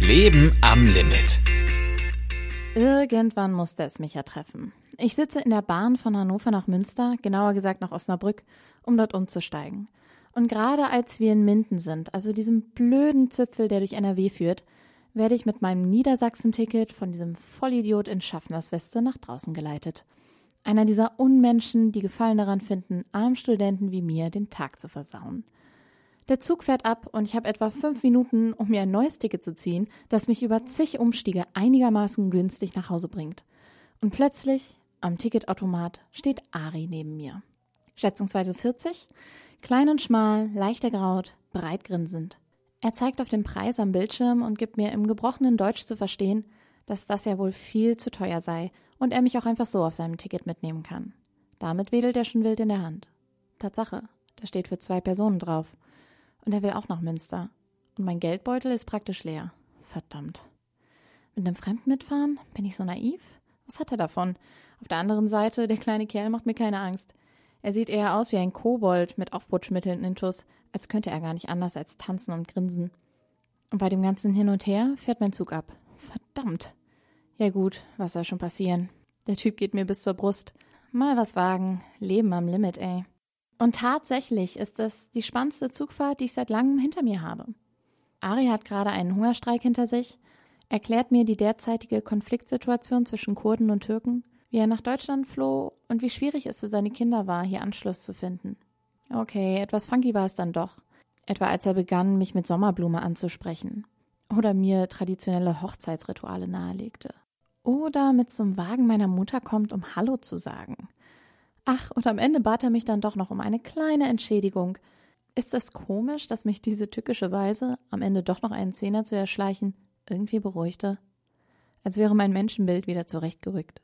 Leben am Limit. Irgendwann musste es mich ja treffen. Ich sitze in der Bahn von Hannover nach Münster, genauer gesagt nach Osnabrück, um dort umzusteigen. Und gerade als wir in Minden sind, also diesem blöden Zipfel, der durch NRW führt, werde ich mit meinem Niedersachsen-Ticket von diesem Vollidiot in Schaffnersweste nach draußen geleitet. Einer dieser Unmenschen, die Gefallen daran finden, armen Studenten wie mir den Tag zu versauen. Der Zug fährt ab und ich habe etwa fünf Minuten, um mir ein neues Ticket zu ziehen, das mich über zig Umstiege einigermaßen günstig nach Hause bringt. Und plötzlich, am Ticketautomat, steht Ari neben mir. Schätzungsweise 40, klein und schmal, leicht ergraut, breit grinsend. Er zeigt auf den Preis am Bildschirm und gibt mir im gebrochenen Deutsch zu verstehen, dass das ja wohl viel zu teuer sei und er mich auch einfach so auf seinem Ticket mitnehmen kann. Damit wedelt er schon wild in der Hand. Tatsache, da steht für zwei Personen drauf. Und er will auch nach Münster. Und mein Geldbeutel ist praktisch leer. Verdammt. Mit einem Fremden mitfahren? Bin ich so naiv? Was hat er davon? Auf der anderen Seite, der kleine Kerl macht mir keine Angst. Er sieht eher aus wie ein Kobold mit Aufputschmitteln in Tuss, als könnte er gar nicht anders als tanzen und grinsen. Und bei dem ganzen Hin und Her fährt mein Zug ab. Verdammt. Ja gut, was soll schon passieren? Der Typ geht mir bis zur Brust. Mal was wagen. Leben am Limit, ey. Und tatsächlich ist es die spannendste Zugfahrt, die ich seit langem hinter mir habe. Ari hat gerade einen Hungerstreik hinter sich, erklärt mir die derzeitige Konfliktsituation zwischen Kurden und Türken, wie er nach Deutschland floh und wie schwierig es für seine Kinder war, hier Anschluss zu finden. Okay, etwas funky war es dann doch. Etwa als er begann, mich mit Sommerblume anzusprechen. Oder mir traditionelle Hochzeitsrituale nahelegte. Oder mit zum Wagen meiner Mutter kommt, um Hallo zu sagen. Ach, und am Ende bat er mich dann doch noch um eine kleine Entschädigung. Ist es komisch, dass mich diese tückische Weise, am Ende doch noch einen Zehner zu erschleichen, irgendwie beruhigte? Als wäre mein Menschenbild wieder zurechtgerückt.